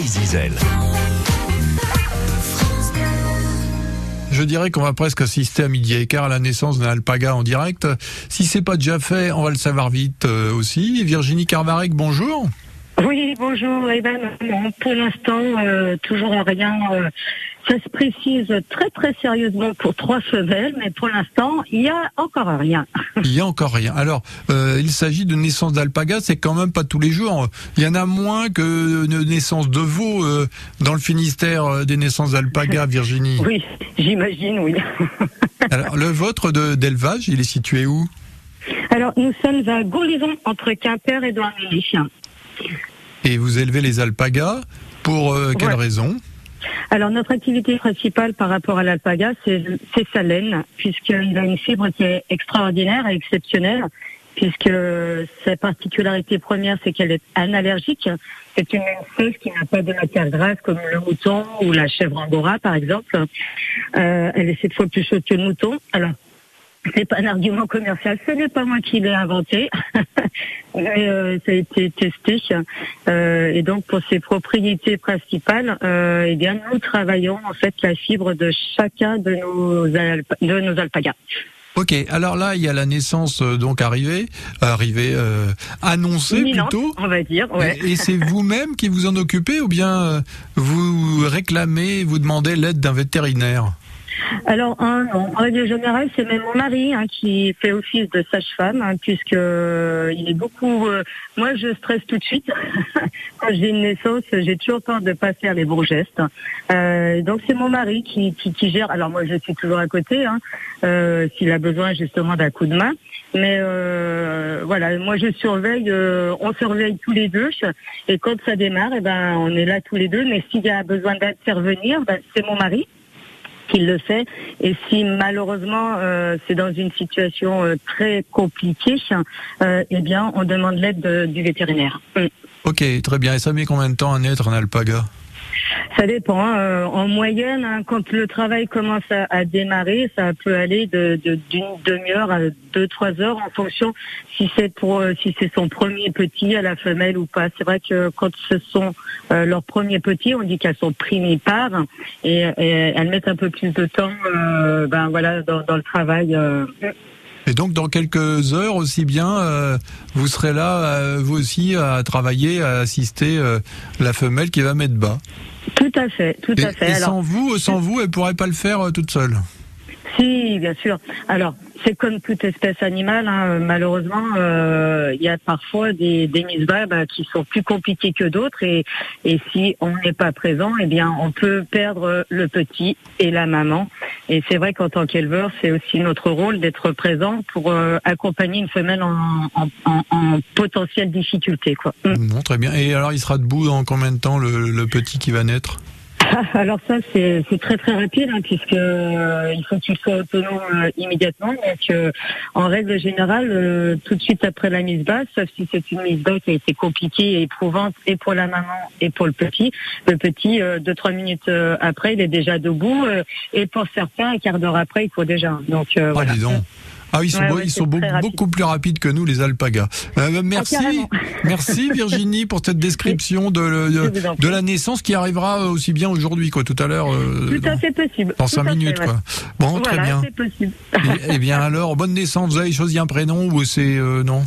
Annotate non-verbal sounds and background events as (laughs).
Zizel. Je dirais qu'on va presque assister à midi et quart à la naissance d'un alpaga en direct. Si c'est pas déjà fait, on va le savoir vite euh, aussi. Virginie Carvarec, bonjour. Oui, bonjour. Eh ben, pour l'instant, euh, toujours rien. euh, ça se précise très très sérieusement pour trois femelles, mais pour l'instant, il y a encore rien. Il y a encore rien. Alors, euh, il s'agit de naissance d'alpaga, c'est quand même pas tous les jours. Il y en a moins que de naissances de veaux euh, dans le Finistère euh, des naissances d'alpaga, (laughs) Virginie. Oui, j'imagine, oui. (laughs) Alors, le vôtre d'élevage, il est situé où? Alors, nous sommes à Gaulison, entre Quimper et Douarnenez. Et vous élevez les alpagas pour quelle Ouais. raison? Alors, notre activité principale par rapport à l'alpaga, c'est sa laine, puisqu'il a une fibre qui est extraordinaire et exceptionnelle, puisque sa particularité première, c'est qu'elle est analergique. C'est une laine qui n'a pas de matière grasse comme le mouton ou la chèvre angora, par exemple. Euh, elle est sept fois plus chaude que le mouton. Alors, c'est pas un argument commercial, ce n'est pas moi qui l'ai inventé, (laughs) mais euh, ça a été testé. Euh, et donc pour ses propriétés principales, euh, eh bien nous travaillons en fait la fibre de chacun de nos de nos alpagas. Ok, alors là, il y a la naissance euh, donc arrivée, arrivée, euh, annoncée Imminente, plutôt. on va dire. Ouais. Et et c'est vous-même qui vous en occupez ou bien euh, vous réclamez, vous demandez l'aide d'un vétérinaire? Alors, non. en règle générale, c'est même mon mari hein, qui fait office de sage-femme, hein, puisque euh, il est beaucoup. euh, moi, je stresse tout de suite. (laughs) Quand j'ai une naissance, j'ai toujours peur de pas faire les bons gestes. Euh, donc, c'est mon mari qui, qui, qui gère. Alors, moi, je suis toujours à côté, hein, euh, s'il a besoin justement d'un coup de main. Mais euh, voilà, moi, je surveille. euh, on surveille tous les deux. Et quand ça démarre, eh ben, on est là tous les deux. Mais s'il y a besoin d'intervenir, ben, c'est mon mari qui le fait. Et si malheureusement euh, c'est dans une situation euh, très compliquée, euh, eh bien on demande l'aide de- du vétérinaire. Mm. Ok, très bien. Et ça met combien de temps à naître un alpaga? Ça dépend. hein. Euh, en moyenne, hein, quand le travail commence à, démarrer, ça peut aller de de- d'une demi-heure à deux trois heures en fonction si c'est pour euh, si c'est son premier petit à la femelle ou pas. C'est vrai que quand ce sont euh, leurs premiers petits, on dit qu'elles sont primipares et, et elles mettent un peu plus de temps, ben voilà, dans, le travail. Et donc dans quelques heures aussi bien, vous serez là, vous aussi, à travailler, à assister la femelle qui va mettre bas. Tout à fait, tout Et, à fait. et Alors, sans vous, sans vous, elle pourrait pas le faire euh, toute seule. Si, bien sûr. Alors, c'est comme toute espèce animale. hein. Malheureusement, euh, il y a parfois des, des mises bah, qui sont plus compliquées que d'autres. Et, et si on n'est pas présent, eh bien, on peut perdre le petit et la maman. Et c'est vrai qu'en tant qu'éleveur, c'est aussi notre rôle d'être présent pour euh, accompagner une femelle en, en, en, en potentielle difficulté. Mm. Bon, très bien. Et alors, il sera debout dans combien de temps le petit qui va naître? (laughs) Alors ça c'est c'est très très rapide hein, puisque euh, il faut qu'il soit autonome euh, immédiatement. Donc euh, en règle générale, euh, tout de suite après la mise basse, sauf si c'est une mise basse qui a été compliquée et éprouvante et pour la maman et pour le petit, le petit euh, deux trois minutes après il est déjà debout euh, et pour certains un quart d'heure après il faut déjà. Donc euh, Ah, voilà. dis donc. Ah, ils sont, Ouais, beau- ouais, ils sont beau- beaucoup plus rapides que nous, les alpagas. Euh, merci, carrément. (laughs) merci Virginie pour cette description de, la naissance qui arrivera aussi bien aujourd'hui, quoi, tout à l'heure. euh, Tout à dans- fait possible. Dans Tout cinq fait, minutes, ouais. quoi. Bon, très bien. c'est possible. Et, et bien alors, bonne naissance. Vous avez choisi un prénom ou c'est euh, non?